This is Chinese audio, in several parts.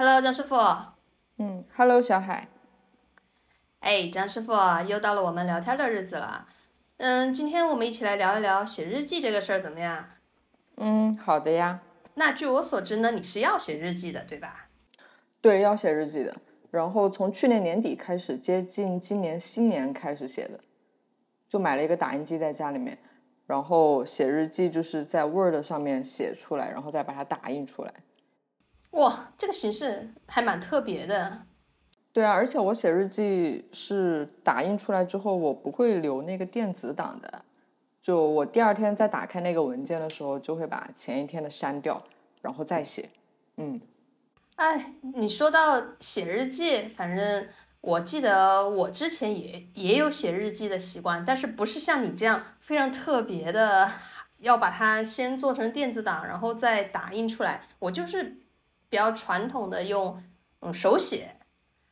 Hello，张师傅。嗯，Hello，小海。哎，张师傅，又到了我们聊天的日子了。嗯，今天我们一起来聊一聊写日记这个事儿，怎么样？嗯，好的呀。那据我所知呢，你是要写日记的，对吧？对，要写日记的。然后从去年年底开始，接近今年新年开始写的，就买了一个打印机在家里面，然后写日记就是在 Word 上面写出来，然后再把它打印出来。哇，这个形式还蛮特别的。对啊，而且我写日记是打印出来之后，我不会留那个电子档的，就我第二天再打开那个文件的时候，就会把前一天的删掉，然后再写。嗯。哎，你说到写日记，反正我记得我之前也也有写日记的习惯，但是不是像你这样非常特别的，要把它先做成电子档，然后再打印出来。我就是比较传统的用嗯手写，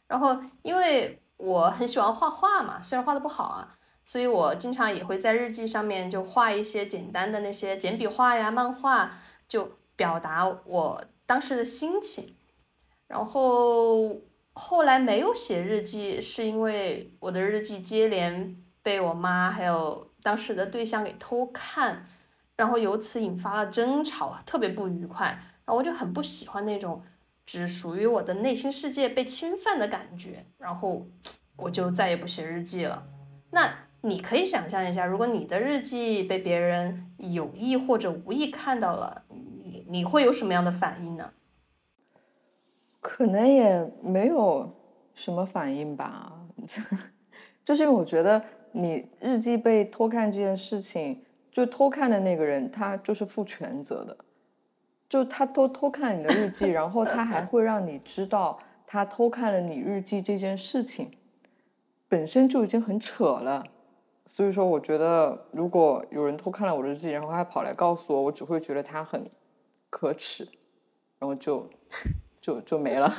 然后因为我很喜欢画画嘛，虽然画的不好啊，所以我经常也会在日记上面就画一些简单的那些简笔画呀、漫画，就表达我当时的心情。然后后来没有写日记，是因为我的日记接连被我妈还有当时的对象给偷看，然后由此引发了争吵，特别不愉快。然后我就很不喜欢那种只属于我的内心世界被侵犯的感觉，然后我就再也不写日记了。那你可以想象一下，如果你的日记被别人有意或者无意看到了，你你会有什么样的反应呢？可能也没有什么反应吧，就是因为我觉得你日记被偷看这件事情，就偷看的那个人他就是负全责的，就他偷偷看你的日记，然后他还会让你知道他偷看了你日记这件事情，本身就已经很扯了。所以说，我觉得如果有人偷看了我的日记，然后还跑来告诉我，我只会觉得他很可耻，然后就。就就没了，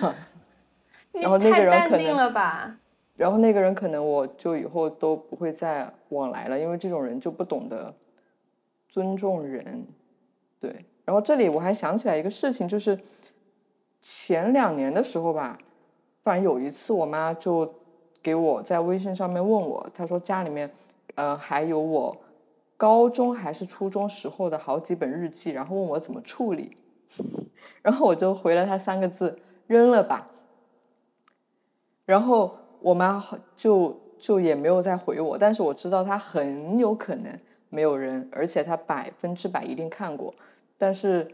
然后那个人可能，然后那个人可能我就以后都不会再往来了，因为这种人就不懂得尊重人，对。然后这里我还想起来一个事情，就是前两年的时候吧，反正有一次我妈就给我在微信上面问我，她说家里面呃还有我高中还是初中时候的好几本日记，然后问我怎么处理。然后我就回了他三个字：扔了吧。然后我妈就就也没有再回我，但是我知道她很有可能没有扔，而且她百分之百一定看过。但是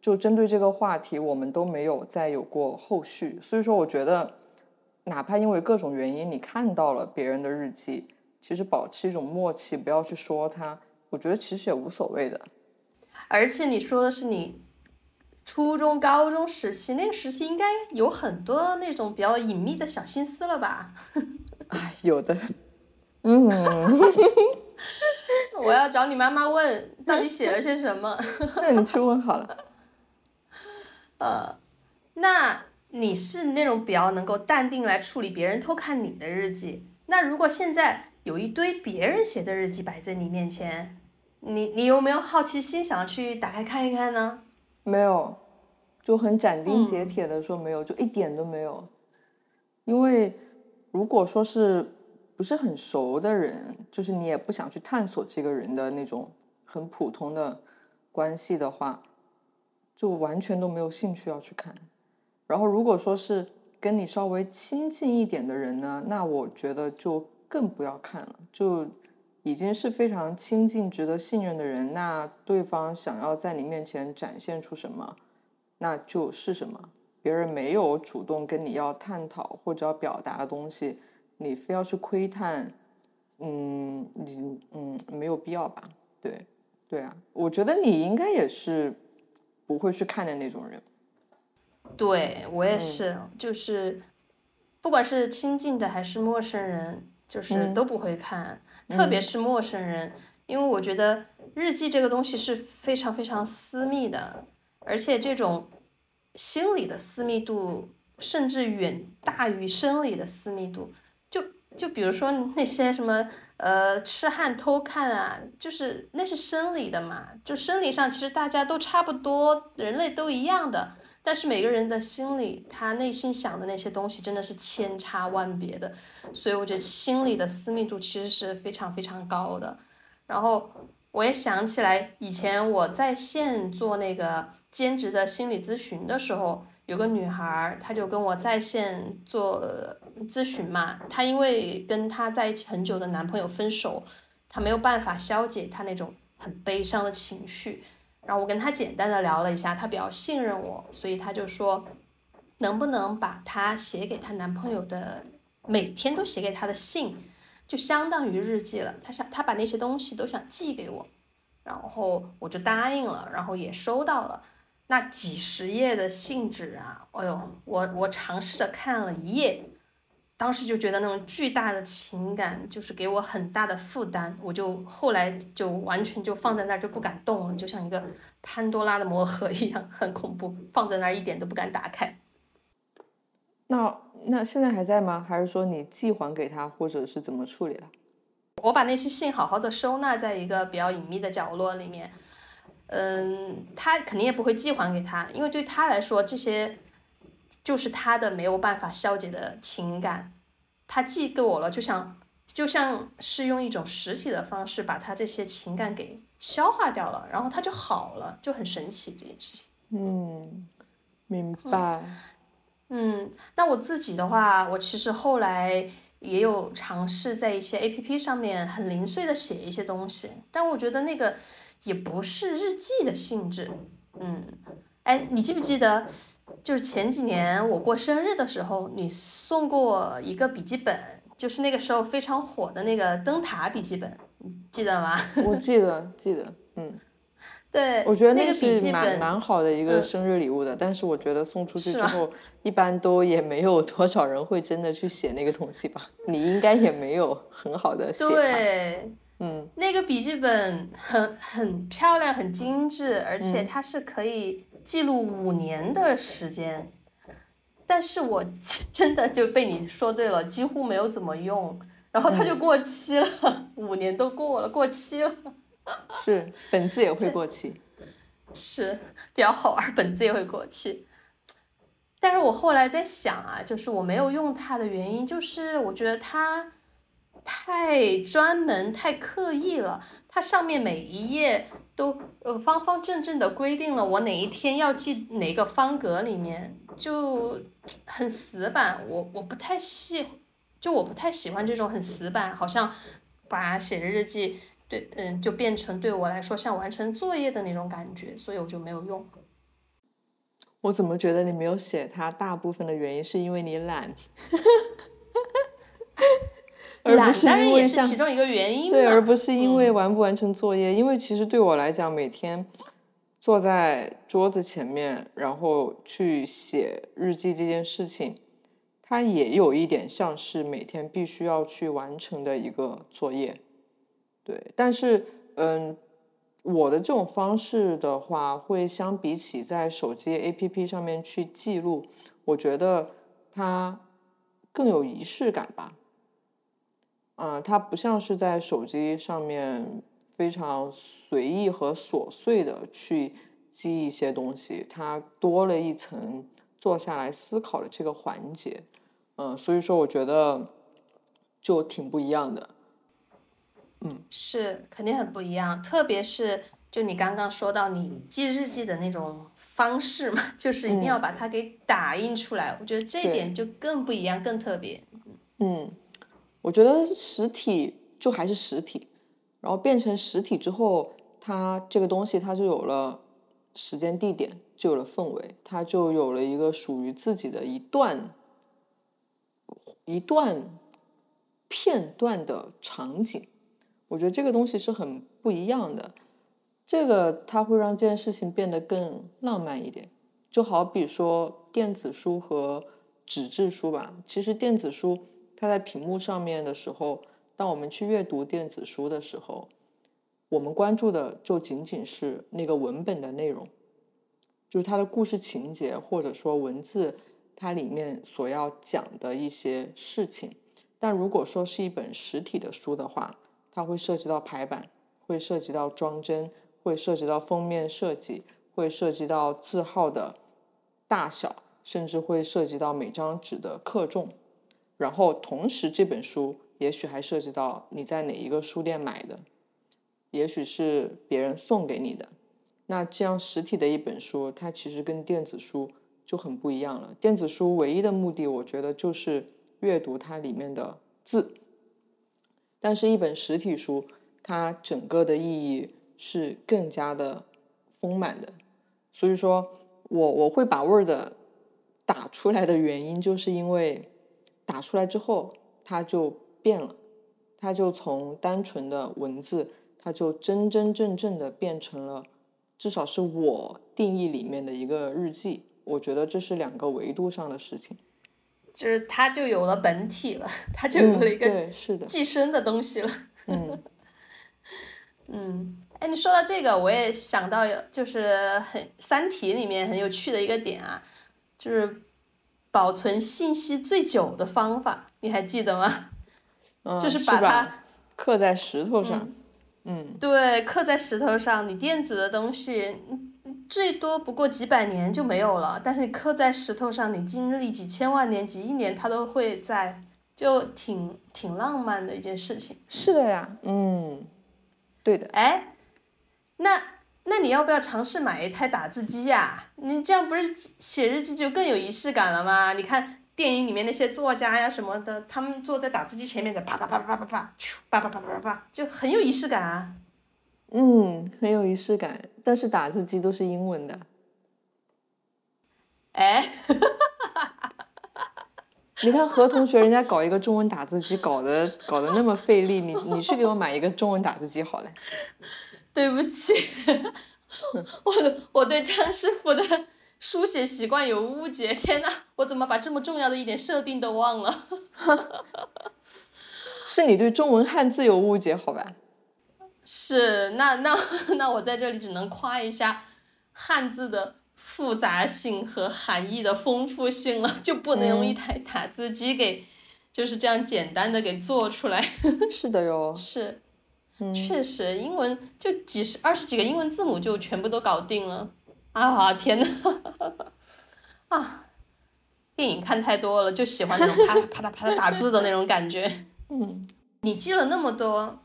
就针对这个话题，我们都没有再有过后续。所以说，我觉得哪怕因为各种原因你看到了别人的日记，其实保持一种默契，不要去说他，我觉得其实也无所谓的。而且你说的是你。初中、高中时期，那个时期应该有很多那种比较隐秘的小心思了吧？哎，有的。嗯。我要找你妈妈问，到底写了些什么？那你去问好了。呃，那你是那种比较能够淡定来处理别人偷看你的日记。那如果现在有一堆别人写的日记摆在你面前，你你有没有好奇心想要去打开看一看呢？没有，就很斩钉截铁的说没有，就一点都没有。因为如果说是不是很熟的人，就是你也不想去探索这个人的那种很普通的关系的话，就完全都没有兴趣要去看。然后如果说是跟你稍微亲近一点的人呢，那我觉得就更不要看了，就。已经是非常亲近、值得信任的人，那对方想要在你面前展现出什么，那就是什么。别人没有主动跟你要探讨或者要表达的东西，你非要去窥探，嗯，你嗯没有必要吧？对，对啊，我觉得你应该也是不会去看的那种人。对我也是，就是不管是亲近的还是陌生人，就是都不会看。特别是陌生人，因为我觉得日记这个东西是非常非常私密的，而且这种心理的私密度甚至远大于生理的私密度。就比如说那些什么呃痴汉偷看啊，就是那是生理的嘛，就生理上其实大家都差不多，人类都一样的。但是每个人的心里，他内心想的那些东西真的是千差万别的，所以我觉得心里的私密度其实是非常非常高的。然后我也想起来，以前我在线做那个兼职的心理咨询的时候，有个女孩儿，她就跟我在线做咨询嘛，她因为跟她在一起很久的男朋友分手，她没有办法消解她那种很悲伤的情绪。然后我跟她简单的聊了一下，她比较信任我，所以她就说，能不能把她写给她男朋友的每天都写给他的信，就相当于日记了。她想她把那些东西都想寄给我，然后我就答应了，然后也收到了那几十页的信纸啊，哎呦，我我尝试着看了一页。当时就觉得那种巨大的情感就是给我很大的负担，我就后来就完全就放在那儿就不敢动了，就像一个潘多拉的魔盒一样，很恐怖，放在那儿一点都不敢打开。那那现在还在吗？还是说你寄还给他，或者是怎么处理的？我把那些信好好的收纳在一个比较隐秘的角落里面。嗯，他肯定也不会寄还给他，因为对他来说这些。就是他的没有办法消解的情感，他寄给我了，就像就像是用一种实体的方式把他这些情感给消化掉了，然后他就好了，就很神奇这件事情。嗯，明白。嗯，那我自己的话，我其实后来也有尝试在一些 A P P 上面很零碎的写一些东西，但我觉得那个也不是日记的性质。嗯，哎，你记不记得？就是前几年我过生日的时候，你送过一个笔记本，就是那个时候非常火的那个灯塔笔记本，记得吗？我记得，记得，嗯，对，我觉得那个笔记本蛮好的一个生日礼物的，但是我觉得送出去之后，一般都也没有多少人会真的去写那个东西吧？你应该也没有很好的写对，嗯，那个笔记本很很漂亮，很精致，而且它是可以。记录五年的时间，但是我真的就被你说对了，几乎没有怎么用，然后它就过期了，五年都过了，过期了。是，本子也会过期。是，比较好玩，本子也会过期。但是我后来在想啊，就是我没有用它的原因，就是我觉得它。太专门、太刻意了，它上面每一页都呃方方正正的规定了我哪一天要记哪个方格里面，就很死板。我我不太喜，就我不太喜欢这种很死板，好像把写日记对嗯就变成对我来说像完成作业的那种感觉，所以我就没有用。我怎么觉得你没有写它？大部分的原因是因为你懒。而不是因为像其中一个原因对，而不是因为完不完成作业。因为其实对我来讲，每天坐在桌子前面，然后去写日记这件事情，它也有一点像是每天必须要去完成的一个作业。对，但是嗯，我的这种方式的话，会相比起在手机 APP 上面去记录，我觉得它更有仪式感吧。嗯，它不像是在手机上面非常随意和琐碎的去记一些东西，它多了一层坐下来思考的这个环节。嗯，所以说我觉得就挺不一样的。嗯，是肯定很不一样，特别是就你刚刚说到你记日记的那种方式嘛，就是一定要把它给打印出来，我觉得这一点就更不一样，更特别。嗯。我觉得实体就还是实体，然后变成实体之后，它这个东西它就有了时间、地点，就有了氛围，它就有了一个属于自己的一段一段片段的场景。我觉得这个东西是很不一样的，这个它会让这件事情变得更浪漫一点。就好比说电子书和纸质书吧，其实电子书。它在屏幕上面的时候，当我们去阅读电子书的时候，我们关注的就仅仅是那个文本的内容，就是它的故事情节，或者说文字它里面所要讲的一些事情。但如果说是一本实体的书的话，它会涉及到排版，会涉及到装帧，会涉及到封面设计，会涉及到字号的大小，甚至会涉及到每张纸的克重。然后同时这本书也许还涉及到你在哪一个书店买的，也许是别人送给你的。那这样实体的一本书，它其实跟电子书就很不一样了。电子书唯一的目的，我觉得就是阅读它里面的字，但是一本实体书，它整个的意义是更加的丰满的。所以说我我会把 Word 打出来的原因，就是因为打出来之后，它就变了，它就从单纯的文字，它就真真正正的变成了。至少是我定义里面的一个日记，我觉得这是两个维度上的事情，就是它就有了本体了，它就有了一个是的寄生的东西了。嗯嗯，哎，你说到这个，我也想到有，就是很《三体》里面很有趣的一个点啊，就是保存信息最久的方法，你还记得吗？嗯，就是把它刻在石头上。嗯，对，刻在石头上，你电子的东西，最多不过几百年就没有了。但是你刻在石头上，你经历几千万年、几亿年，它都会在，就挺挺浪漫的一件事情。是的呀，嗯，对的。哎，那那你要不要尝试买一台打字机呀？你这样不是写日记就更有仪式感了吗？你看。电影里面那些作家呀什么的，他们坐在打字机前面，的啪啪啪啪啪啪，咻，啪啪啪啪啪，就很有仪式感啊。嗯，很有仪式感，但是打字机都是英文的。哎，你看何同学人家搞一个中文打字机，搞得搞得那么费力，你你去给我买一个中文打字机好了。对不起，我我对张师傅的。书写习惯有误解，天呐，我怎么把这么重要的一点设定都忘了？是你对中文汉字有误解，好吧？是，那那那我在这里只能夸一下汉字的复杂性和含义的丰富性了，就不能用一台打字机给就是这样简单的给做出来。是的哟。是，确实，英文就几十二十几个英文字母就全部都搞定了。啊天呐，啊，电影看太多了，就喜欢那种啪啪嗒啪嗒打字的那种感觉。嗯，你记了那么多，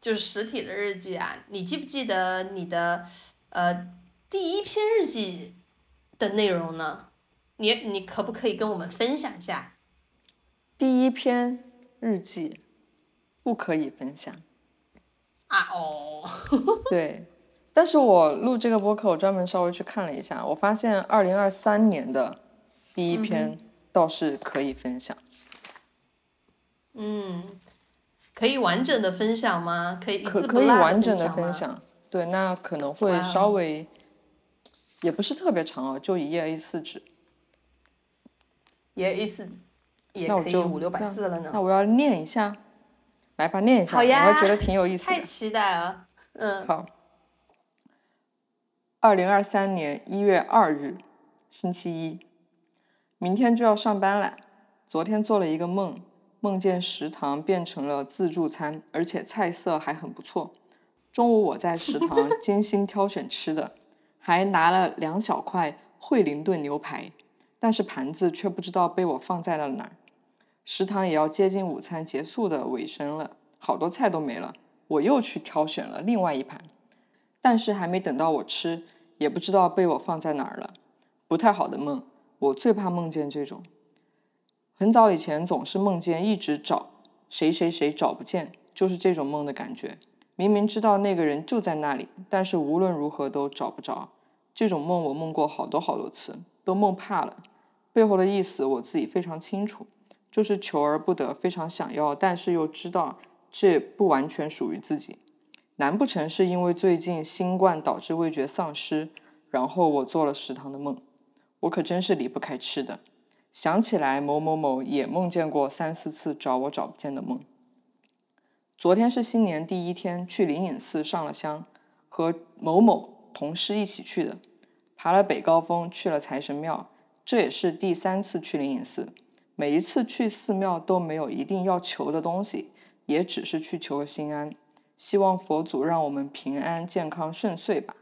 就是实体的日记啊，你记不记得你的呃第一篇日记的内容呢？你你可不可以跟我们分享一下？第一篇日记不可以分享。啊哦。对。但是我录这个播客，我专门稍微去看了一下，我发现二零二三年的第一篇倒是可以分享。嗯，可以完整的分享吗？可以可可以完整的分享。对，那可能会稍微，也不是特别长哦，就一页 A 四纸。一页 A 四，也可以五六百字了呢。那我要念一下，来吧，念一下，我还觉得挺有意思的。太期待了，嗯。好。二零二三年一月二日，星期一，明天就要上班了。昨天做了一个梦，梦见食堂变成了自助餐，而且菜色还很不错。中午我在食堂 精心挑选吃的，还拿了两小块惠灵顿牛排，但是盘子却不知道被我放在了哪儿。食堂也要接近午餐结束的尾声了，好多菜都没了，我又去挑选了另外一盘。但是还没等到我吃，也不知道被我放在哪儿了。不太好的梦，我最怕梦见这种。很早以前总是梦见一直找谁谁谁找不见，就是这种梦的感觉。明明知道那个人就在那里，但是无论如何都找不着。这种梦我梦过好多好多次，都梦怕了。背后的意思我自己非常清楚，就是求而不得，非常想要，但是又知道这不完全属于自己。难不成是因为最近新冠导致味觉丧失，然后我做了食堂的梦？我可真是离不开吃的。想起来某某某也梦见过三四次找我找不见的梦。昨天是新年第一天，去灵隐寺上了香，和某某同事一起去的，爬了北高峰，去了财神庙，这也是第三次去灵隐寺。每一次去寺庙都没有一定要求的东西，也只是去求个心安。希望佛祖让我们平安、健康、顺遂吧。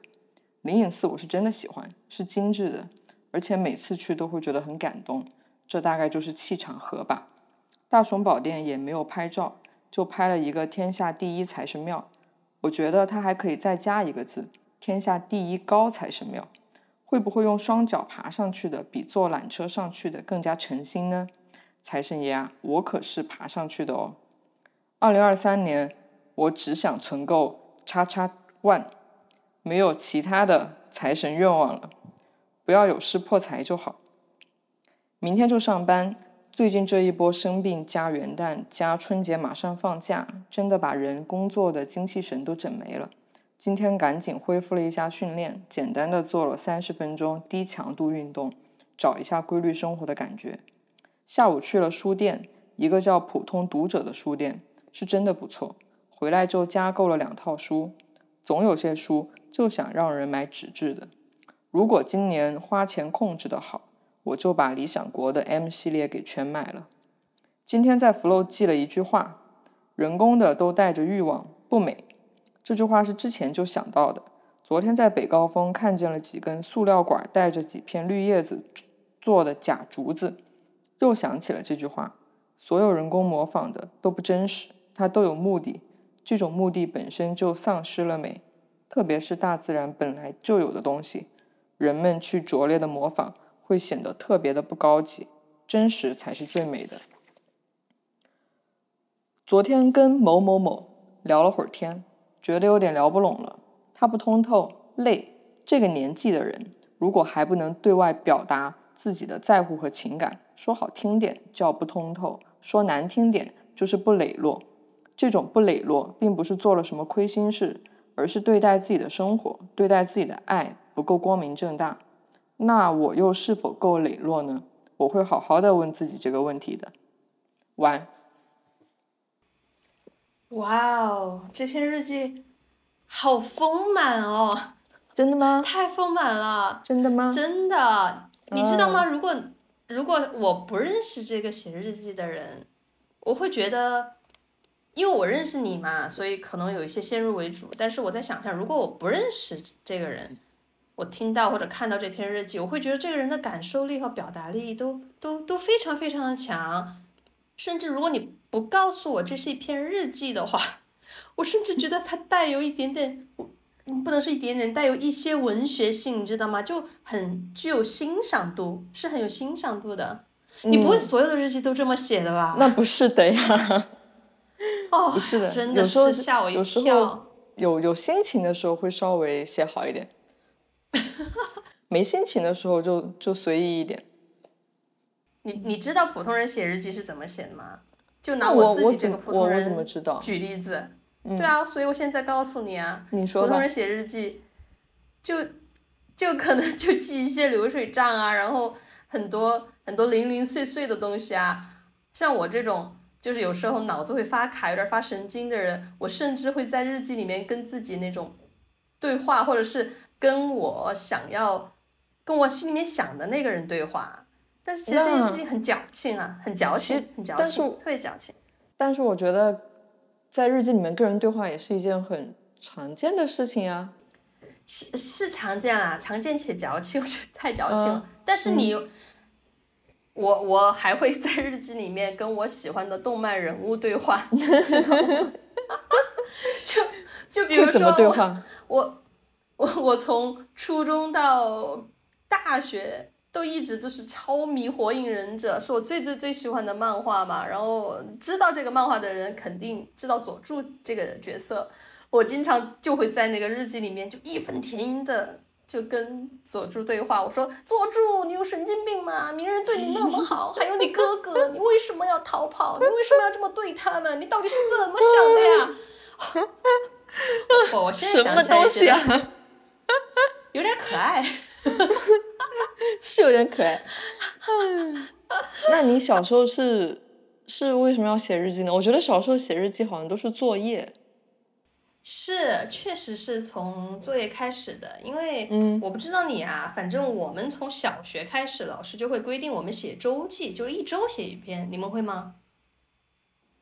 灵隐寺我是真的喜欢，是精致的，而且每次去都会觉得很感动。这大概就是气场合吧。大雄宝殿也没有拍照，就拍了一个天下第一财神庙。我觉得它还可以再加一个字：天下第一高财神庙。会不会用双脚爬上去的比坐缆车上去的更加诚心呢？财神爷啊，我可是爬上去的哦。二零二三年，我只想存够叉叉万，没有其他的财神愿望了，不要有事破财就好。明天就上班，最近这一波生病加元旦加春节马上放假，真的把人工作的精气神都整没了。今天赶紧恢复了一下训练，简单的做了三十分钟低强度运动，找一下规律生活的感觉。下午去了书店，一个叫普通读者的书店，是真的不错。回来就加购了两套书，总有些书就想让人买纸质的。如果今年花钱控制的好，我就把理想国的 M 系列给全买了。今天在 Flow 记了一句话：人工的都带着欲望，不美。这句话是之前就想到的。昨天在北高峰看见了几根塑料管带着几片绿叶子做的假竹子，又想起了这句话：所有人工模仿的都不真实，它都有目的，这种目的本身就丧失了美。特别是大自然本来就有的东西，人们去拙劣的模仿，会显得特别的不高级。真实才是最美的。昨天跟某某某聊了会儿天。觉得有点聊不拢了，他不通透，累。这个年纪的人，如果还不能对外表达自己的在乎和情感，说好听点叫不通透，说难听点就是不磊落。这种不磊落，并不是做了什么亏心事，而是对待自己的生活，对待自己的爱不够光明正大。那我又是否够磊落呢？我会好好的问自己这个问题的。完。哇哦，这篇日记好丰满哦！真的吗？太丰满了！真的吗？真的，你知道吗？如果如果我不认识这个写日记的人，我会觉得，因为我认识你嘛，所以可能有一些先入为主。但是我在想象，如果我不认识这个人，我听到或者看到这篇日记，我会觉得这个人的感受力和表达力都都都非常非常的强。甚至如果你不告诉我这是一篇日记的话，我甚至觉得它带有一点点，不能说一点点，带有一些文学性，你知道吗？就很具有欣赏度，是很有欣赏度的。你不会所有的日记都这么写的吧？那不是的呀。哦，不是的，真的是吓我一跳。有有心情的时候会稍微写好一点，没心情的时候就就随意一点。你你知道普通人写日记是怎么写的吗？就拿我自己这个普通人举例子。对啊，所以我现在告诉你啊，普通人写日记，就就可能就记一些流水账啊，然后很多很多零零碎碎的东西啊。像我这种就是有时候脑子会发卡、有点发神经的人，我甚至会在日记里面跟自己那种对话，或者是跟我想要跟我心里面想的那个人对话。但是其实这件事情很矫情啊，很矫情，很矫情，特别矫情。但是我觉得，在日记里面，个人对话也是一件很常见的事情啊。是是常见啊，常见且矫情，我觉得太矫情了。但是你，我我还会在日记里面跟我喜欢的动漫人物对话，知道吗？就就比如说我我我我从初中到大学。都一直都是超迷《火影忍者》，是我最最最喜欢的漫画嘛。然后知道这个漫画的人肯定知道佐助这个角色。我经常就会在那个日记里面就义愤填膺的就跟佐助对话。我说：“佐助，你有神经病吗？鸣人对你那么好，还有你哥哥，你为什么要逃跑？你为什么要这么对他们？你到底是怎么想的呀？” 我现在想起来觉得有点可爱。是有点可爱。那你小时候是是为什么要写日记呢？我觉得小时候写日记好像都是作业。是，确实是从作业开始的，因为我不知道你啊，反正我们从小学开始，老师就会规定我们写周记，就是一周写一篇。你们会吗？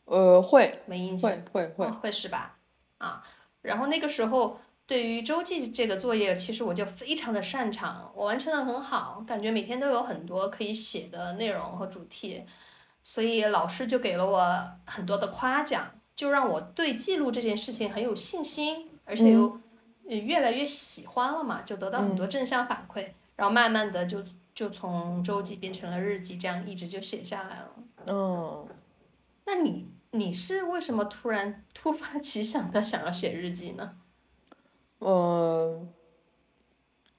呃，会。没印象。会会会会是吧？啊，然后那个时候。对于周记这个作业，其实我就非常的擅长，我完成的很好，感觉每天都有很多可以写的内容和主题，所以老师就给了我很多的夸奖，就让我对记录这件事情很有信心，而且又越来越喜欢了嘛，就得到很多正向反馈，然后慢慢的就就从周记变成了日记，这样一直就写下来了。嗯，那你你是为什么突然突发奇想的想要写日记呢？嗯，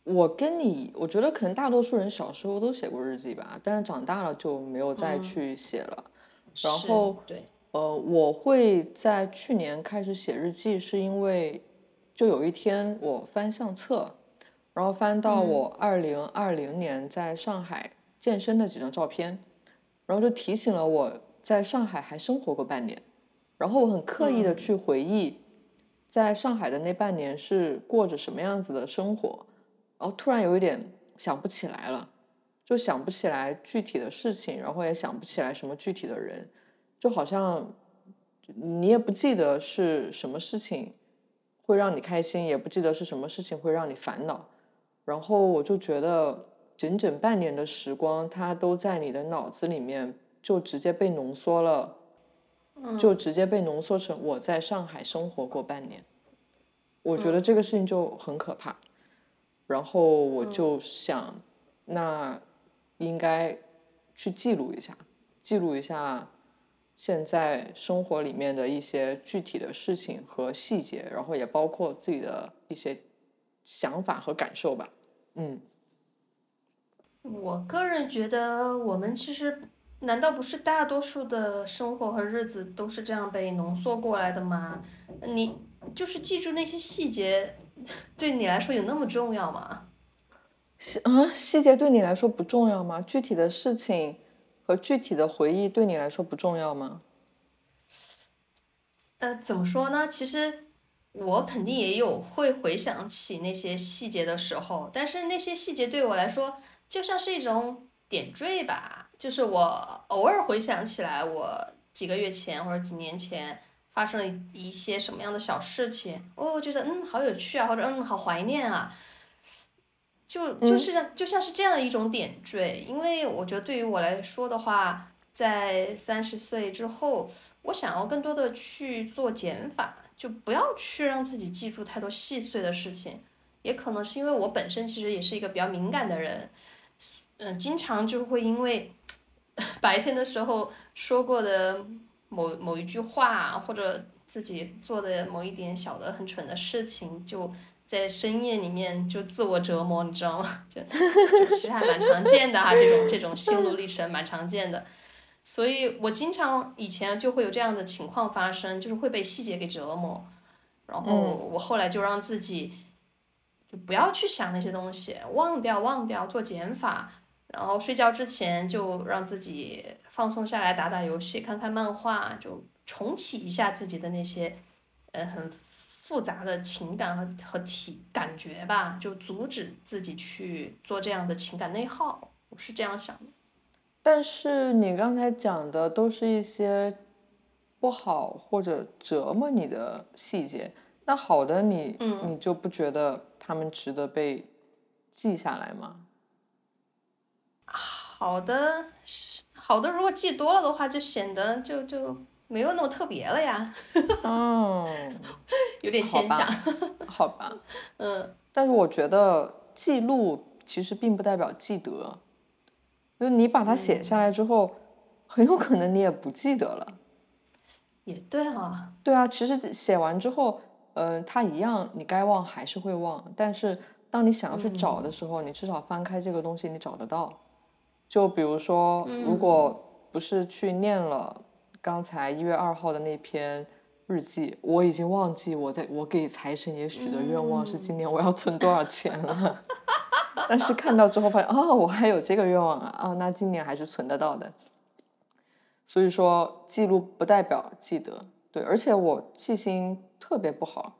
我跟你，我觉得可能大多数人小时候都写过日记吧，但是长大了就没有再去写了。然后，对，呃，我会在去年开始写日记，是因为就有一天我翻相册，然后翻到我二零二零年在上海健身的几张照片，然后就提醒了我在上海还生活过半年，然后我很刻意的去回忆。在上海的那半年是过着什么样子的生活？然后突然有一点想不起来了，就想不起来具体的事情，然后也想不起来什么具体的人，就好像你也不记得是什么事情会让你开心，也不记得是什么事情会让你烦恼。然后我就觉得整整半年的时光，它都在你的脑子里面就直接被浓缩了。就直接被浓缩成我在上海生活过半年，我觉得这个事情就很可怕。然后我就想，那应该去记录一下，记录一下现在生活里面的一些具体的事情和细节，然后也包括自己的一些想法和感受吧。嗯，我个人觉得我们其实。难道不是大多数的生活和日子都是这样被浓缩过来的吗？你就是记住那些细节，对你来说有那么重要吗？细啊，细节对你来说不重要吗？具体的事情和具体的回忆对你来说不重要吗？呃，怎么说呢？其实我肯定也有会回想起那些细节的时候，但是那些细节对我来说就像是一种点缀吧。就是我偶尔回想起来，我几个月前或者几年前发生了一些什么样的小事情，我觉得嗯好有趣啊，或者嗯好怀念啊，就就是像就像是这样一种点缀。因为我觉得对于我来说的话，在三十岁之后，我想要更多的去做减法，就不要去让自己记住太多细碎的事情。也可能是因为我本身其实也是一个比较敏感的人，嗯，经常就会因为。白天的时候说过的某某一句话，或者自己做的某一点小的很蠢的事情，就在深夜里面就自我折磨，你知道吗？就就其实还蛮常见的哈，这种这种心路历程蛮常见的，所以我经常以前就会有这样的情况发生，就是会被细节给折磨，然后我后来就让自己就不要去想那些东西，忘掉忘掉，做减法。然后睡觉之前就让自己放松下来，打打游戏，看看漫画，就重启一下自己的那些，呃，很复杂的情感和和体感觉吧，就阻止自己去做这样的情感内耗。我是这样想的。但是你刚才讲的都是一些不好或者折磨你的细节，那好的你，你就不觉得他们值得被记下来吗？好的，好的，如果记多了的话，就显得就就没有那么特别了呀。哦，有点牵强。好吧。嗯。但是我觉得记录其实并不代表记得，就你把它写下来之后，很有可能你也不记得了。也对啊。对啊，其实写完之后，嗯，它一样，你该忘还是会忘，但是当你想要去找的时候，你至少翻开这个东西，你找得到。就比如说，如果不是去念了刚才一月二号的那篇日记，我已经忘记我在我给财神爷许的愿望是今年我要存多少钱了。但是看到之后发现，哦，我还有这个愿望啊，啊，那今年还是存得到的。所以说，记录不代表记得，对，而且我记性特别不好，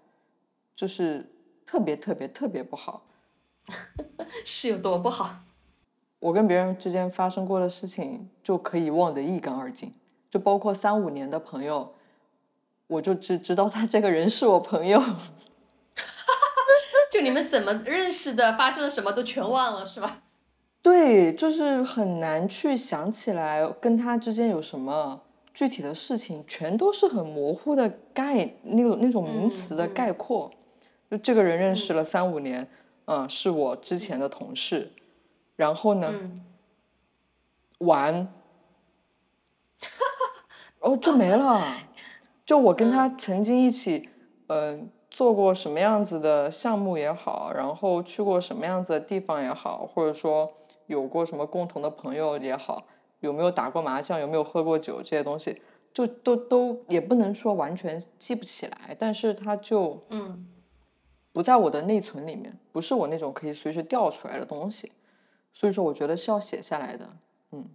就是特别特别特别不好。是有多不好？我跟别人之间发生过的事情就可以忘得一干二净，就包括三五年的朋友，我就只知道他这个人是我朋友。就你们怎么认识的，发生了什么都全忘了，是吧？对，就是很难去想起来跟他之间有什么具体的事情，全都是很模糊的概那种那种名词的概括。就这个人认识了三五年，嗯，是我之前的同事，然后呢，玩，哦，就没了。就我跟他曾经一起，嗯。做过什么样子的项目也好，然后去过什么样子的地方也好，或者说有过什么共同的朋友也好，有没有打过麻将，有没有喝过酒，这些东西就都都也不能说完全记不起来，但是他就嗯不在我的内存里面，不是我那种可以随时调出来的东西，所以说我觉得是要写下来的。嗯，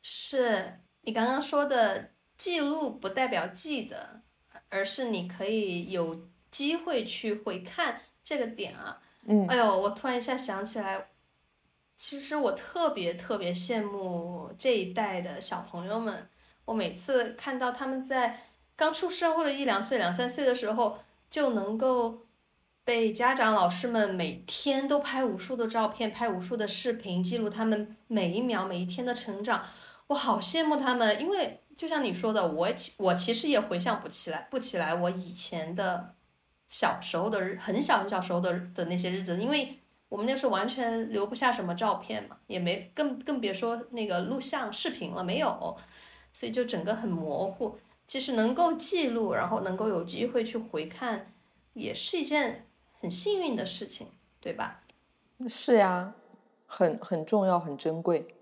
是你刚刚说的记录不代表记得。而是你可以有机会去回看这个点啊，嗯，哎呦，我突然一下想起来，其实我特别特别羡慕这一代的小朋友们。我每次看到他们在刚出生或者一两岁、两三岁的时候，就能够被家长、老师们每天都拍无数的照片、拍无数的视频，记录他们每一秒、每一天的成长。我好羡慕他们，因为。就像你说的，我我其实也回想不起来，不起来我以前的小时候的日，很小很小时候的的那些日子，因为我们那时候完全留不下什么照片嘛，也没更更别说那个录像视频了，没有，所以就整个很模糊。其实能够记录，然后能够有机会去回看，也是一件很幸运的事情，对吧？是呀，很很重要，很珍贵。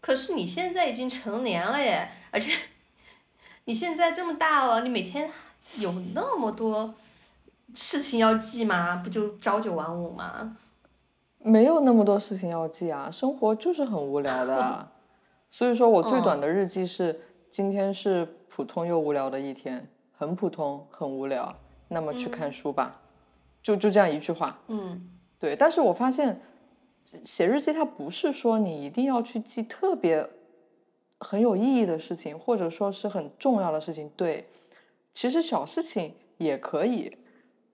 可是你现在已经成年了耶，而且。你现在这么大了，你每天有那么多事情要记吗？不就朝九晚五吗？没有那么多事情要记啊，生活就是很无聊的。所以说我最短的日记是今天是普通又无聊的一天，很普通，很无聊。那么去看书吧，就就这样一句话。嗯，对。但是我发现写日记它不是说你一定要去记特别。很有意义的事情，或者说是很重要的事情，对，其实小事情也可以。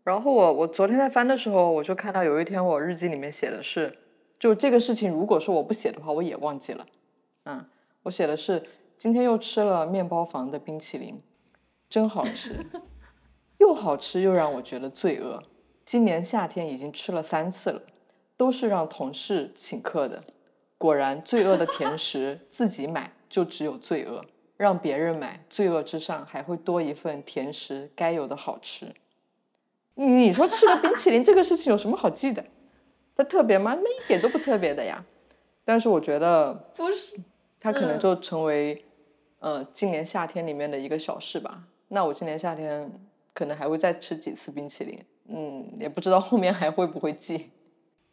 然后我我昨天在翻的时候，我就看到有一天我日记里面写的是，就这个事情，如果说我不写的话，我也忘记了。嗯，我写的是今天又吃了面包房的冰淇淋，真好吃，又好吃又让我觉得罪恶。今年夏天已经吃了三次了，都是让同事请客的。果然，罪恶的甜食自己买。就只有罪恶，让别人买，罪恶之上还会多一份甜食该有的好吃。你你说吃个冰淇淋这个事情有什么好记的？它特别吗？那一点都不特别的呀。但是我觉得不是，它可能就成为呃今年夏天里面的一个小事吧。那我今年夏天可能还会再吃几次冰淇淋，嗯，也不知道后面还会不会记。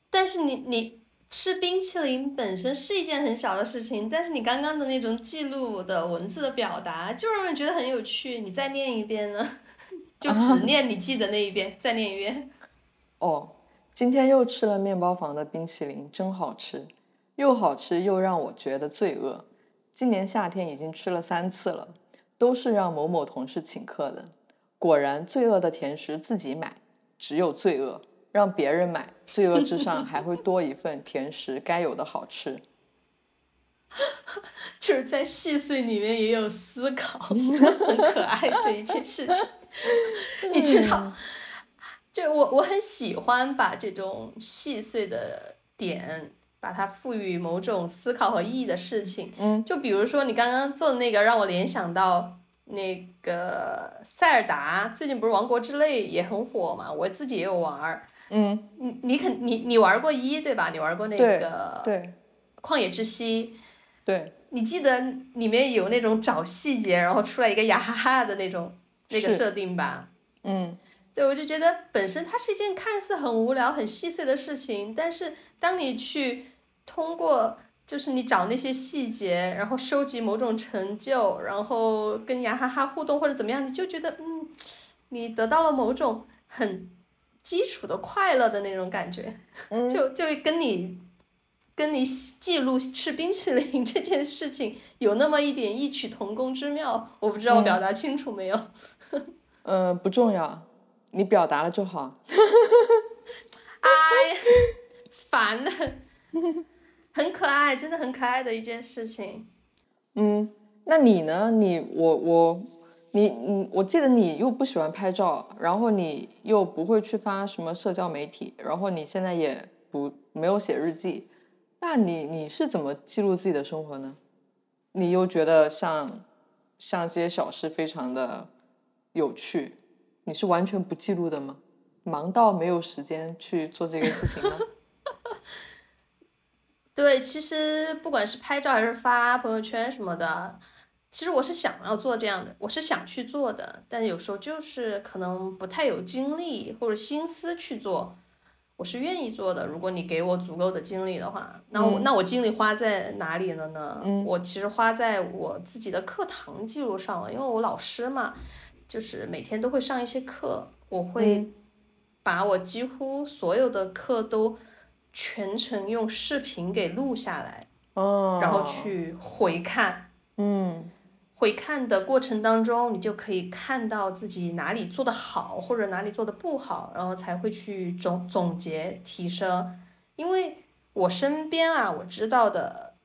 但是你你。吃冰淇淋本身是一件很小的事情，但是你刚刚的那种记录的文字的表达，就让人觉得很有趣。你再念一遍呢？就只 念你记得那一遍，再念一遍。哦，今天又吃了面包房的冰淇淋，真好吃，又好吃又让我觉得罪恶。今年夏天已经吃了三次了，都是让某某同事请客的。果然，罪恶的甜食自己买，只有罪恶。让别人买，罪恶之上还会多一份甜食该有的好吃。就是在细碎里面也有思考，很可爱的一件事情。你知道，就我我很喜欢把这种细碎的点，把它赋予某种思考和意义的事情。嗯。就比如说你刚刚做的那个，让我联想到那个塞尔达，最近不是《王国之泪》也很火嘛？我自己也有玩儿。嗯，你你肯你你玩过一对吧？你玩过那个对旷野之息，对，你记得里面有那种找细节，然后出来一个雅哈哈的那种那个设定吧？嗯，对，我就觉得本身它是一件看似很无聊、很细碎的事情，但是当你去通过就是你找那些细节，然后收集某种成就，然后跟雅哈哈互动或者怎么样，你就觉得嗯，你得到了某种很。基础的快乐的那种感觉，就就跟你跟你记录吃冰淇淋 这件事情有那么一点异曲同工之妙，我不知道我表达清楚没有？嗯，不重要，你表达了就好。哎，烦的，很可爱，真的很可爱的一件事情。嗯，那你呢？你我我你你，我记得你又不喜欢拍照，然后你又不会去发什么社交媒体，然后你现在也不没有写日记，那你你是怎么记录自己的生活呢？你又觉得像像这些小事非常的有趣，你是完全不记录的吗？忙到没有时间去做这个事情吗？对，其实不管是拍照还是发朋友圈什么的，其实我是想要做这样的，我是想去做的，但有时候就是可能不太有精力或者心思去做。我是愿意做的，如果你给我足够的精力的话，那我、那我精力花在哪里了呢？我其实花在我自己的课堂记录上了，因为我老师嘛，就是每天都会上一些课，我会把我几乎所有的课都全程用视频给录下来，哦，然后去回看。嗯回看的过程当中，你就可以看到自己哪里做得好，或者哪里做得不好，然后才会去总总结提升。因为我身边啊，我知道的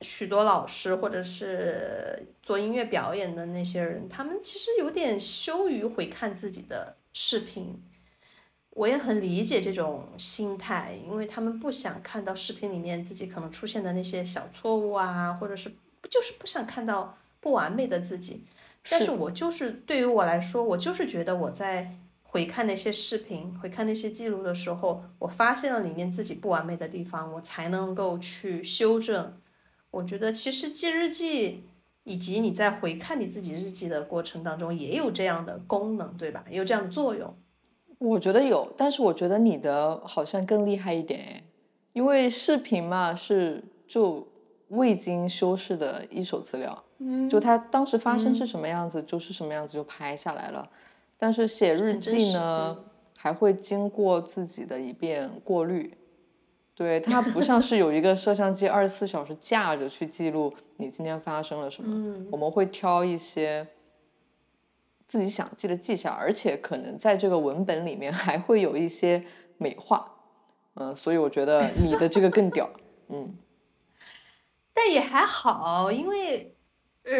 许多老师或者是做音乐表演的那些人，他们其实有点羞于回看自己的视频。我也很理解这种心态，因为他们不想看到视频里面自己可能出现的那些小错误啊，或者是就是不想看到。不完美的自己，但是我就是对于我来说，我就是觉得我在回看那些视频、回看那些记录的时候，我发现了里面自己不完美的地方，我才能够去修正。我觉得其实记日记，以及你在回看你自己日记的过程当中，也有这样的功能，对吧？也有这样的作用。我觉得有，但是我觉得你的好像更厉害一点诶，因为视频嘛是就未经修饰的一手资料。嗯就它当时发生是什么样子，就是什么样子就拍下来了。但是写日记呢，还会经过自己的一遍过滤。对，它不像是有一个摄像机二十四小时架着去记录你今天发生了什么。嗯我们会挑一些自己想记的记下，而且可能在这个文本里面还会有一些美化。嗯，所以我觉得你的这个更屌。嗯，但也还好，因为。呃，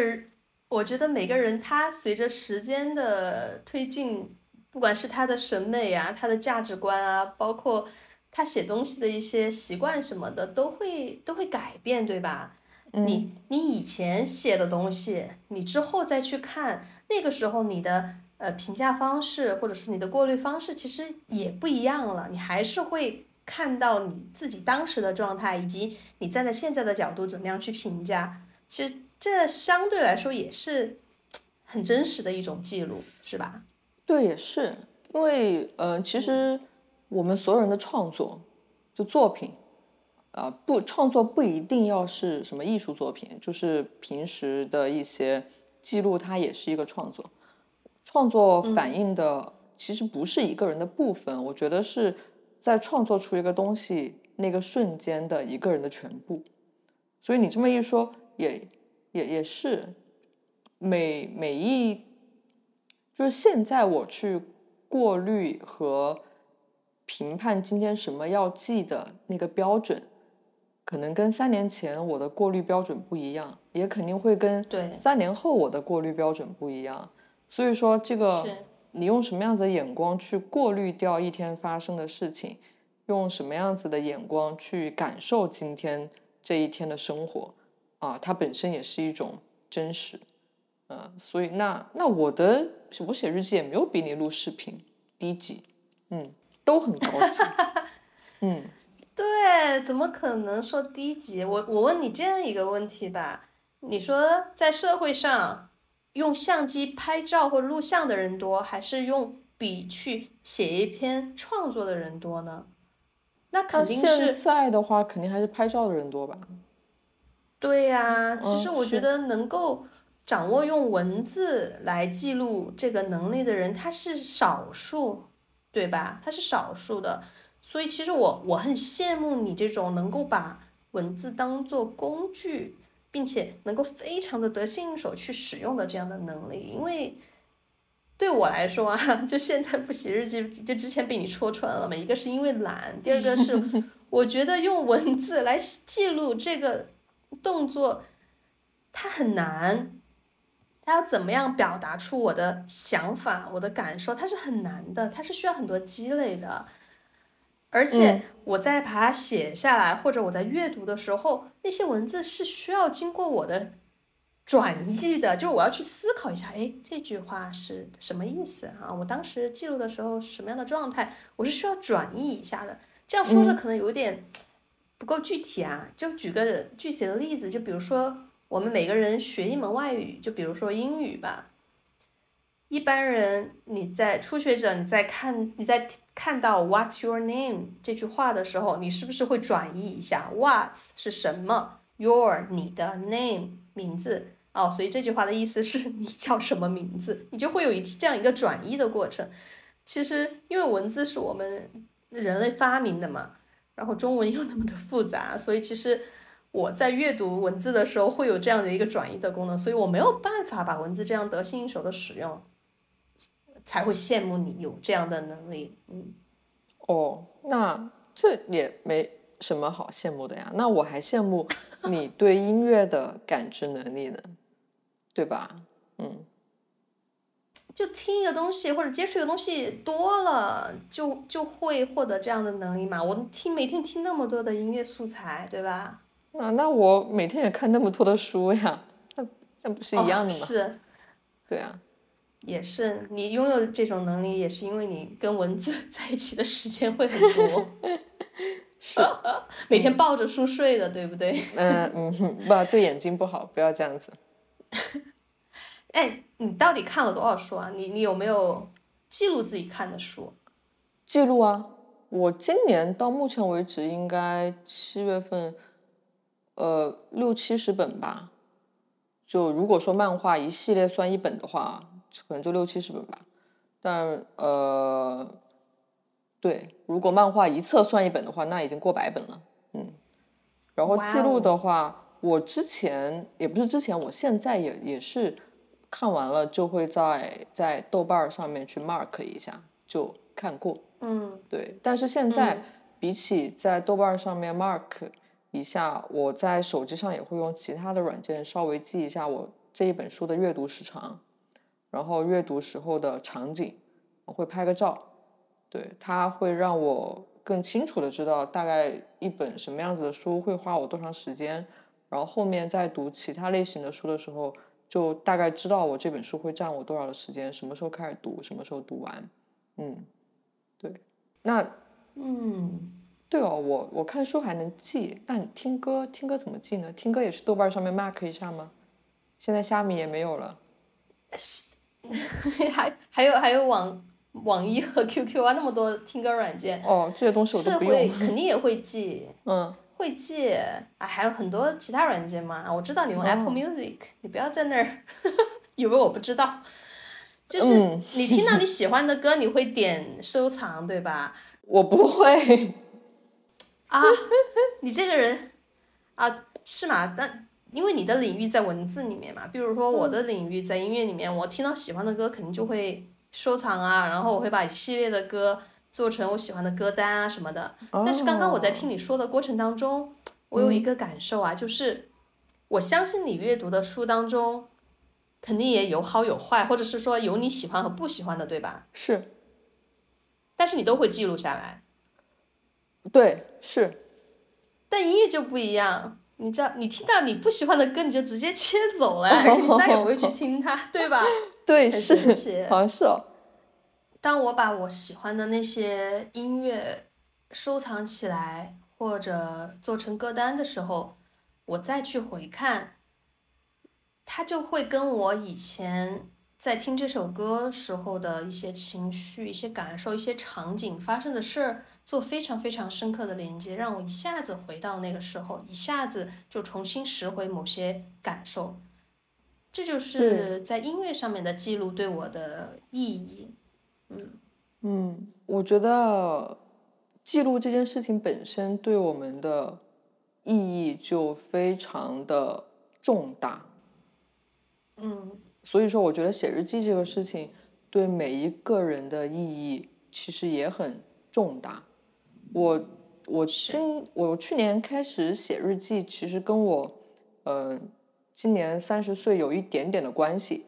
我觉得每个人他随着时间的推进，不管是他的审美啊，他的价值观啊，包括他写东西的一些习惯什么的，都会都会改变，对吧？你你以前写的东西，你之后再去看，那个时候你的呃评价方式或者是你的过滤方式，其实也不一样了。你还是会看到你自己当时的状态，以及你站在现在的角度怎么样去评价，其实。这相对来说也是很真实的一种记录，是吧？对，也是，因为呃，其实我们所有人的创作，就作品，啊，不创作不一定要是什么艺术作品，就是平时的一些记录，它也是一个创作。创作反映的其实不是一个人的部分，我觉得是在创作出一个东西那个瞬间的一个人的全部。所以你这么一说，也。也也是，每每一，就是现在我去过滤和评判今天什么要记的那个标准，可能跟三年前我的过滤标准不一样，也肯定会跟三年后我的过滤标准不一样。所以说，这个你用什么样子的眼光去过滤掉一天发生的事情，用什么样子的眼光去感受今天这一天的生活。啊，它本身也是一种真实，呃，所以那那我的我写日记也没有比你录视频低级，嗯，都很高级，嗯，对，怎么可能说低级？我我问你这样一个问题吧，你说在社会上用相机拍照或录像的人多，还是用笔去写一篇创作的人多呢？那肯定是现在的话，肯定还是拍照的人多吧。对呀，其实我觉得能够掌握用文字来记录这个能力的人，他是少数，对吧？他是少数的，所以其实我我很羡慕你这种能够把文字当做工具，并且能够非常的得心应手去使用的这样的能力，因为对我来说啊，就现在不写日记，就之前被你戳穿了嘛。一个是因为懒，第二个是 我觉得用文字来记录这个动作，它很难。它要怎么样表达出我的想法、我的感受，它是很难的，它是需要很多积累的。而且我在把它写下来，或者我在阅读的时候，那些文字是需要经过我的。转译的，就是我要去思考一下，哎，这句话是什么意思啊？我当时记录的时候是什么样的状态？我是需要转译一下的。这样说着可能有点不够具体啊。就举个具体的例子，就比如说我们每个人学一门外语，就比如说英语吧。一般人你在初学者你在看你在看到 What's your name 这句话的时候，你是不是会转译一下 "What's" 是什么？Your 你的 name 名字。哦，所以这句话的意思是你叫什么名字，你就会有一这样一个转译的过程。其实，因为文字是我们人类发明的嘛，然后中文又那么的复杂，所以其实我在阅读文字的时候会有这样的一个转译的功能，所以我没有办法把文字这样得心应手的使用，才会羡慕你有这样的能力。嗯，哦，那这也没什么好羡慕的呀。那我还羡慕你对音乐的感知能力呢。对吧？嗯，就听一个东西或者接触一个东西多了，就就会获得这样的能力嘛。我听每天听那么多的音乐素材，对吧？啊，那我每天也看那么多的书呀，那那不是一样的吗？是，对啊，也是。你拥有这种能力，也是因为你跟文字 在一起的时间会很多，是 每天抱着书睡的，对不对？嗯嗯，不，对眼睛不好，不要这样子。哎，你到底看了多少书啊？你你有没有记录自己看的书？记录啊！我今年到目前为止应该七月份，呃，六七十本吧。就如果说漫画一系列算一本的话，可能就六七十本吧。但呃，对，如果漫画一册算一本的话，那已经过百本了。嗯，然后记录的话。我之前也不是之前，我现在也也是看完了就会在在豆瓣上面去 mark 一下，就看过。嗯，对。但是现在比起在豆瓣上面 mark 一下，我在手机上也会用其他的软件稍微记一下我这一本书的阅读时长，然后阅读时候的场景，我会拍个照。对，它会让我更清楚的知道大概一本什么样子的书会花我多长时间。然后后面在读其他类型的书的时候，就大概知道我这本书会占我多少的时间，什么时候开始读，什么时候读完。嗯，对。那，嗯，对哦，我我看书还能记，那你听歌听歌怎么记呢？听歌也是豆瓣上面 mark 一下吗？现在虾米也没有了。是，还还有还有网网易和 QQ 啊，那么多听歌软件。哦，这些东西我都不用。肯定也会记。嗯。会记啊，还有很多其他软件嘛。我知道你用 Apple Music，你不要在那儿以为我不知道。就是你听到你喜欢的歌，你会点收藏，对吧？我不会。啊，你这个人啊，是吗？但因为你的领域在文字里面嘛，比如说我的领域在音乐里面，我听到喜欢的歌肯定就会收藏啊，然后我会把一系列的歌。做成我喜欢的歌单啊什么的，但是刚刚我在听你说的过程当中，我有一个感受啊，就是我相信你阅读的书当中，肯定也有好有坏，或者是说有你喜欢和不喜欢的，对吧？是。但是你都会记录下来。对，是。但音乐就不一样，你知道，你听到你不喜欢的歌，你就直接切走了，而且你再也不会去听它，对吧？对，是，好像是哦。当我把我喜欢的那些音乐收藏起来，或者做成歌单的时候，我再去回看，它就会跟我以前在听这首歌时候的一些情绪、一些感受、一些场景发生的事儿做非常非常深刻的连接，让我一下子回到那个时候，一下子就重新拾回某些感受。这就是在音乐上面的记录对我的意义。嗯嗯，我觉得记录这件事情本身对我们的意义就非常的重大。嗯，所以说，我觉得写日记这个事情对每一个人的意义其实也很重大。我我今我去年开始写日记，其实跟我呃今年三十岁有一点点的关系，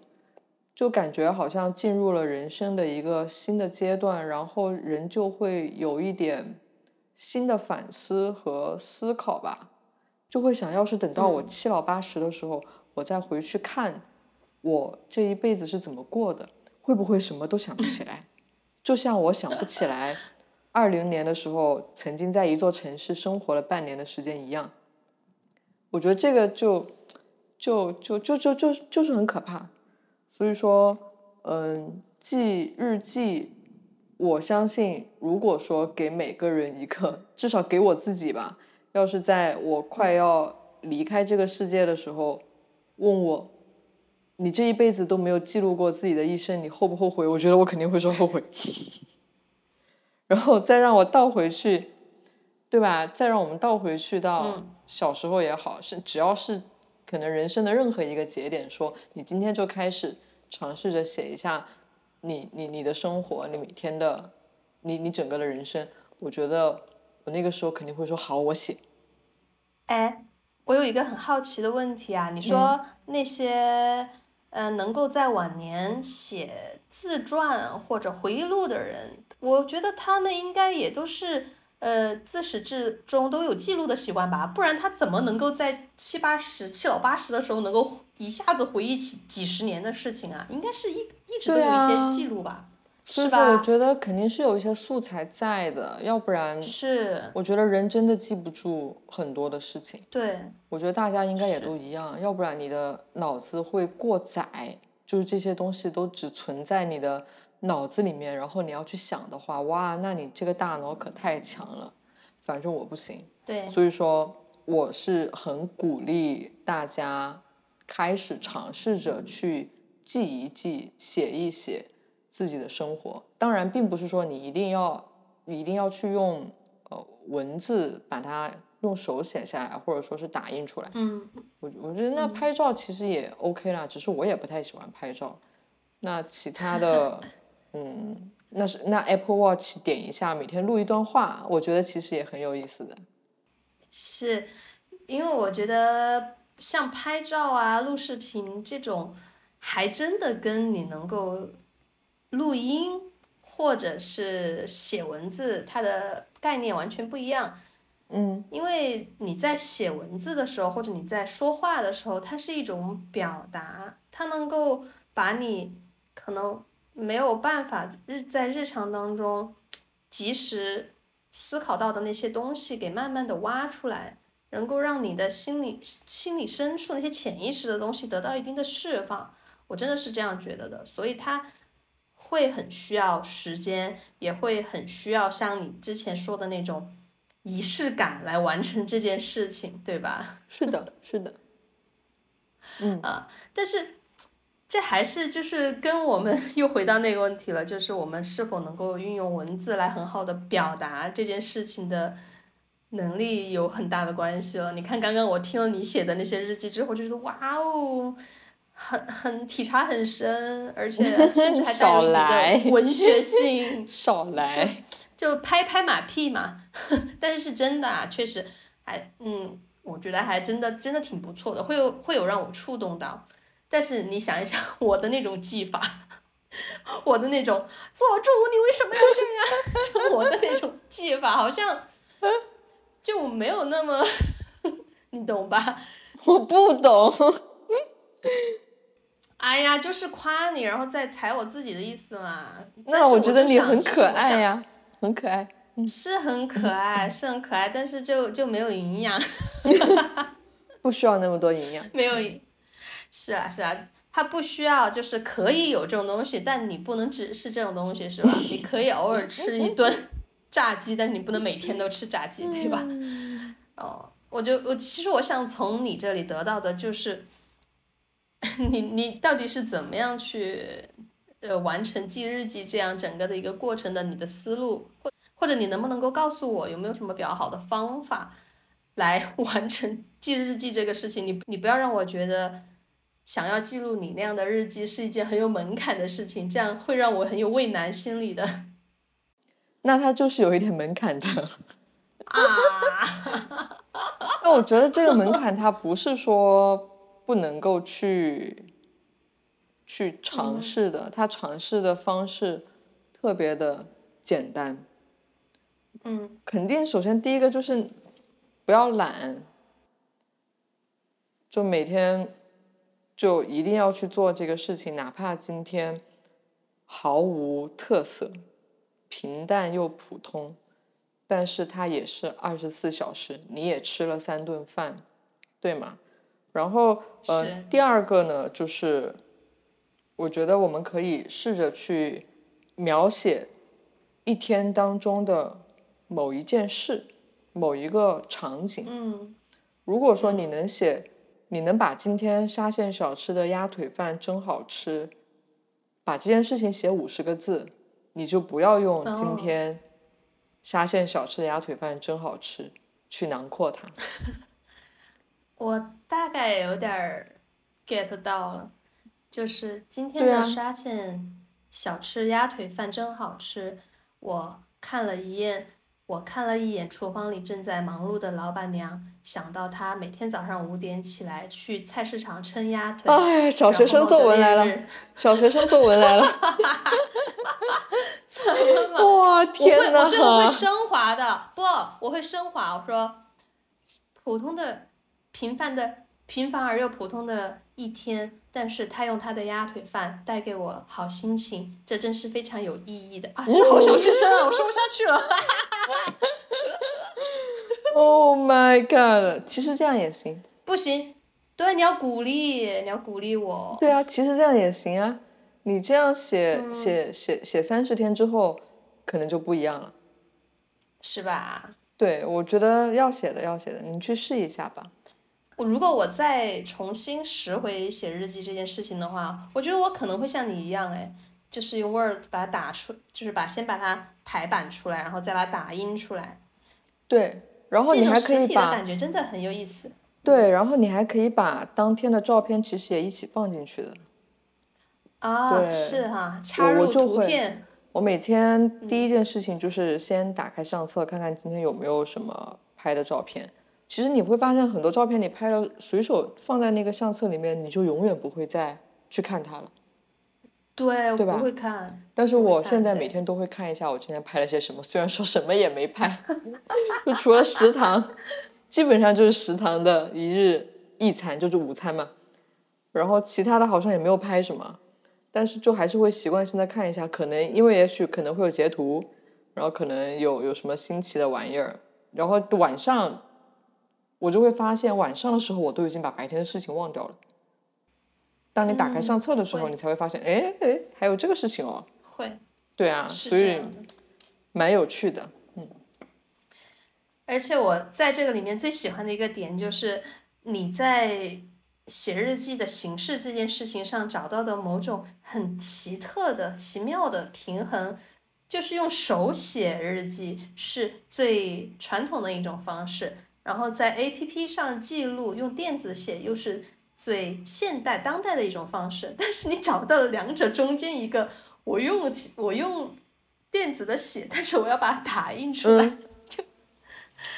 就感觉好像进入了人生的一个新的阶段，然后人就会有一点新的反思和思考吧，就会想要是等到我七老八十的时候，我再回去看我这一辈子是怎么过的。会不会什么都想不起来？就像我想不起来二零年的时候曾经在一座城市生活了半年的时间一样。我觉得这个就就就就就就就是很可怕。所以说，嗯，记日记，我相信，如果说给每个人一个，至少给我自己吧，要是在我快要离开这个世界的时候，问我。你这一辈子都没有记录过自己的一生，你后不后悔？我觉得我肯定会说后悔。然后再让我倒回去，对吧？再让我们倒回去到小时候也好，是只要是可能人生的任何一个节点，说你今天就开始尝试着写一下你你你的生活，你每天的你你整个的人生，我觉得我那个时候肯定会说好，我写。哎，我有一个很好奇的问题啊，你说那些。呃，能够在晚年写自传或者回忆录的人，我觉得他们应该也都是呃自始至终都有记录的习惯吧，不然他怎么能够在七八十、七老八十的时候能够一下子回忆起几十年的事情啊？应该是一一直都有一些记录吧。是吧？我觉得肯定是有一些素材在的，要不然是我觉得人真的记不住很多的事情。对，我觉得大家应该也都一样，要不然你的脑子会过载，就是这些东西都只存在你的脑子里面，然后你要去想的话，哇，那你这个大脑可太强了。反正我不行。对，所以说我是很鼓励大家开始尝试着去记一记，写一写。自己的生活，当然并不是说你一定要，你一定要去用呃文字把它用手写下来，或者说是打印出来。嗯，我我觉得那拍照其实也 OK 啦，只是我也不太喜欢拍照。那其他的，嗯，那是那 Apple Watch 点一下，每天录一段话，我觉得其实也很有意思的。是，因为我觉得像拍照啊、录视频这种，还真的跟你能够。录音或者是写文字，它的概念完全不一样。嗯，因为你在写文字的时候，或者你在说话的时候，它是一种表达，它能够把你可能没有办法日在日常当中及时思考到的那些东西给慢慢的挖出来，能够让你的心里心理深处那些潜意识的东西得到一定的释放。我真的是这样觉得的，所以它。会很需要时间，也会很需要像你之前说的那种仪式感来完成这件事情，对吧？是的，是的。嗯啊，但是这还是就是跟我们 又回到那个问题了，就是我们是否能够运用文字来很好的表达这件事情的能力有很大的关系了。你看，刚刚我听了你写的那些日记之后，就觉得哇哦。很很体察很深，而且 甚至还带有一个文学性。少来，就拍拍马屁嘛，但是是真的啊，确实还嗯，我觉得还真的真的挺不错的，会有会有让我触动到。但是你想一想，我的那种技法，我的那种做主，你为什么要这样？就我的那种技法，好像就没有那么，你懂吧？我不懂。哎呀，就是夸你，然后再踩我自己的意思嘛。那我觉得你很可爱呀，很可爱。是很可爱，是很可爱，但是就就没有营养。不需要那么多营养。没有，是啊是啊，它不需要，就是可以有这种东西，但你不能只是这种东西，是吧？你可以偶尔吃一 顿炸鸡，但是你不能每天都吃炸鸡，对吧？哦，我就我其实我想从你这里得到的就是。你你到底是怎么样去呃完成记日记这样整个的一个过程的？你的思路或或者你能不能够告诉我有没有什么比较好的方法来 完成记日记这个事情？你你不要让我觉得想要记录你那样的日记是一件很有门槛的事情，这样会让我很有畏难心理的。那它就是有一点门槛的。啊，那我觉得这个门槛它不是说不能够去去尝试的，他尝试的方式特别的简单。嗯肯定，首先第一个就是不要懒，就每天就一定要去做这个事情，哪怕今天毫无特色、平淡又普通，但是它也是二十四小时，你也吃了三顿饭，对吗？然后呃，第二个呢，就是我觉得我们可以试着去描写一天当中的某一件事、某一个场景。嗯。如果说你能写，你能把今天沙县小吃的鸭腿饭真好吃，把这件事情写五十个字，你就不要用今哦。天沙县小吃的鸭腿饭真好吃去囊括它。我大概有点儿 get 到了，就是今天的沙县小吃鸭腿饭真好吃。我看了一眼，我看了一眼厨房里正在忙碌的老板娘，想到她每天早上五点起来去菜市场称鸭腿。哎，小学生作文来了，小学生作文来了。怎么了？哇，我天会，我最后！会升华的，不，我会升华。我说，普通的、平凡的、平凡而又普通的一天，但是他用他的鸭腿饭带给我好心情，这真是非常有意义的啊！真的好小学生啊，我说不下去了。Oh my god！其实这样也行。不行，对，你要鼓励，你要鼓励我。对啊，其实这样也行啊。你这样写、嗯写写写三十天之后，可能就不一样了。是吧？对，我觉得要写的要写的，你去试一下吧。我如果我再重新拾回写日记这件事情的话，我觉得我可能会像你一样，哎，就是用 Word 把它打出，就是把先把它排版出来，然后再把它打印出来。对，然后你还可以把感觉真的很有意思。对，然后你还可以把当天的照片其实也一起放进去的。啊，是哈，插入图片。我每天第一件事情就是先打开相册，看看今天有没有什么拍的照片。其实你会发现很多照片你拍了，随手放在那个相册里面，你就永远不会再去看它了。对，我对吧不会看。但是我现在每天都会看一下我今天拍了些什么，虽然说什么也没拍，就除了食堂，基本上就是食堂的一日一餐，就是午餐嘛。然后其他的好像也没有拍什么，但是就还是会习惯性的看一下，可能因为也许可能会有截图，然后可能有有什么新奇的玩意儿，然后晚上我就会发现晚上的时候我都已经把白天的事情忘掉了。当你打开嗯相册的时候，会你才会发现，哎哎，还有这个事情哦。会对啊，是所以。蛮有趣的。嗯而且我在这个里面最喜欢的一个点就是你在写日记的形式这件事情上找到的某种很奇特的、奇妙的平衡，就是用手写日记是最传统的一种方式，然后在 APP 上记录用电子写又是最现代当代的一种方式，但是你找到了两者中间一个，我用我用电子的写，但是我要把它打印出来。嗯，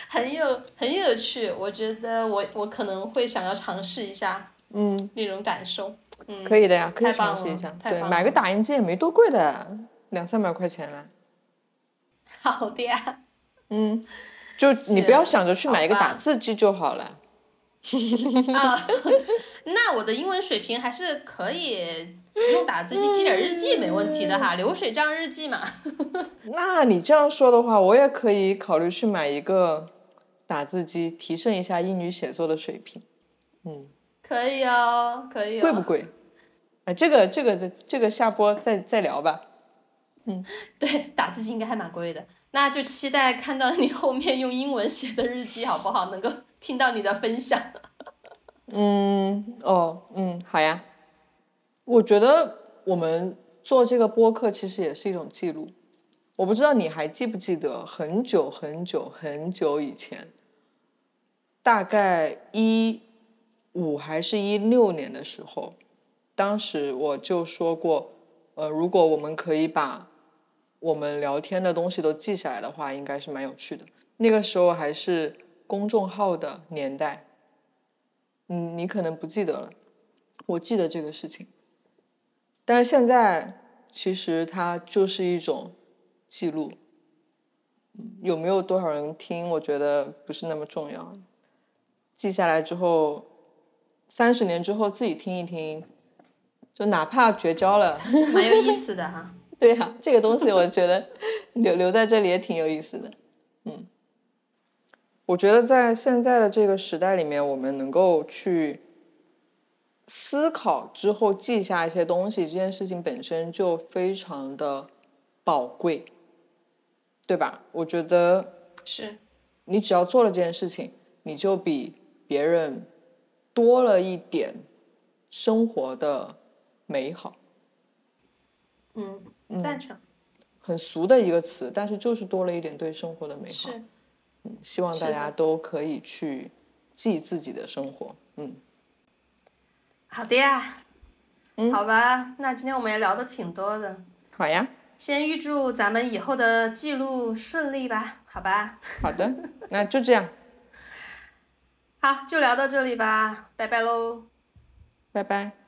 很有很有趣，我觉得我我可能会想要尝试一下嗯，那种感受。嗯，可以的呀，可以尝试一下。对，买个打印机也没多贵的，两三百块钱了。好的呀。嗯，就你不要想着去买一个打字机就好了。啊，那我的英文水平还是可以用打字机记点日记没问题的哈，流水账日记嘛。那你这样说的话，我也可以考虑去买一个打字机，提升一下英语写作的水平。嗯，可以哦，可以哦。贵不贵？哎，这个这个这这个下播再再聊吧。嗯对，打字机应该还蛮贵的，那就期待看到你后面用英文写的日记，好不好？能够听到你的分享。嗯，哦，嗯，好呀。我觉得我们做这个播客其实也是一种记录。我不知道你还记不记得，很久很久很久以前，大概一五还是一六年的时候，当时我就说过，呃，如果我们可以把我们聊天的东西都记下来的话，应该是蛮有趣的。那个时候还是公众号的年代，嗯，你可能不记得了，我记得这个事情。但是现在其实它就是一种记录，有没有多少人听，我觉得不是那么重要。记下来之后，三十年之后自己听一听，就哪怕绝交了，蛮有意思的哈。对呀、这个东西我觉得留留在这里也挺有意思的。嗯，我觉得在现在的这个时代里面，我们能够去思考之后记下一些东西，这件事情本身就非常的宝贵，对吧？我觉得是，你只要做了这件事情，你就比别人多了一点生活的美好。嗯，赞成，很俗的一个词，但是就是多了一点对生活的美好。是，希望大家都可以去记自己的生活。嗯，好的呀。嗯好吧，那今天我们也聊的挺多的，好呀，先预祝咱们以后的记录顺利吧，好吧？好的，那就这样，好，就聊到这里吧，拜拜喽。拜拜。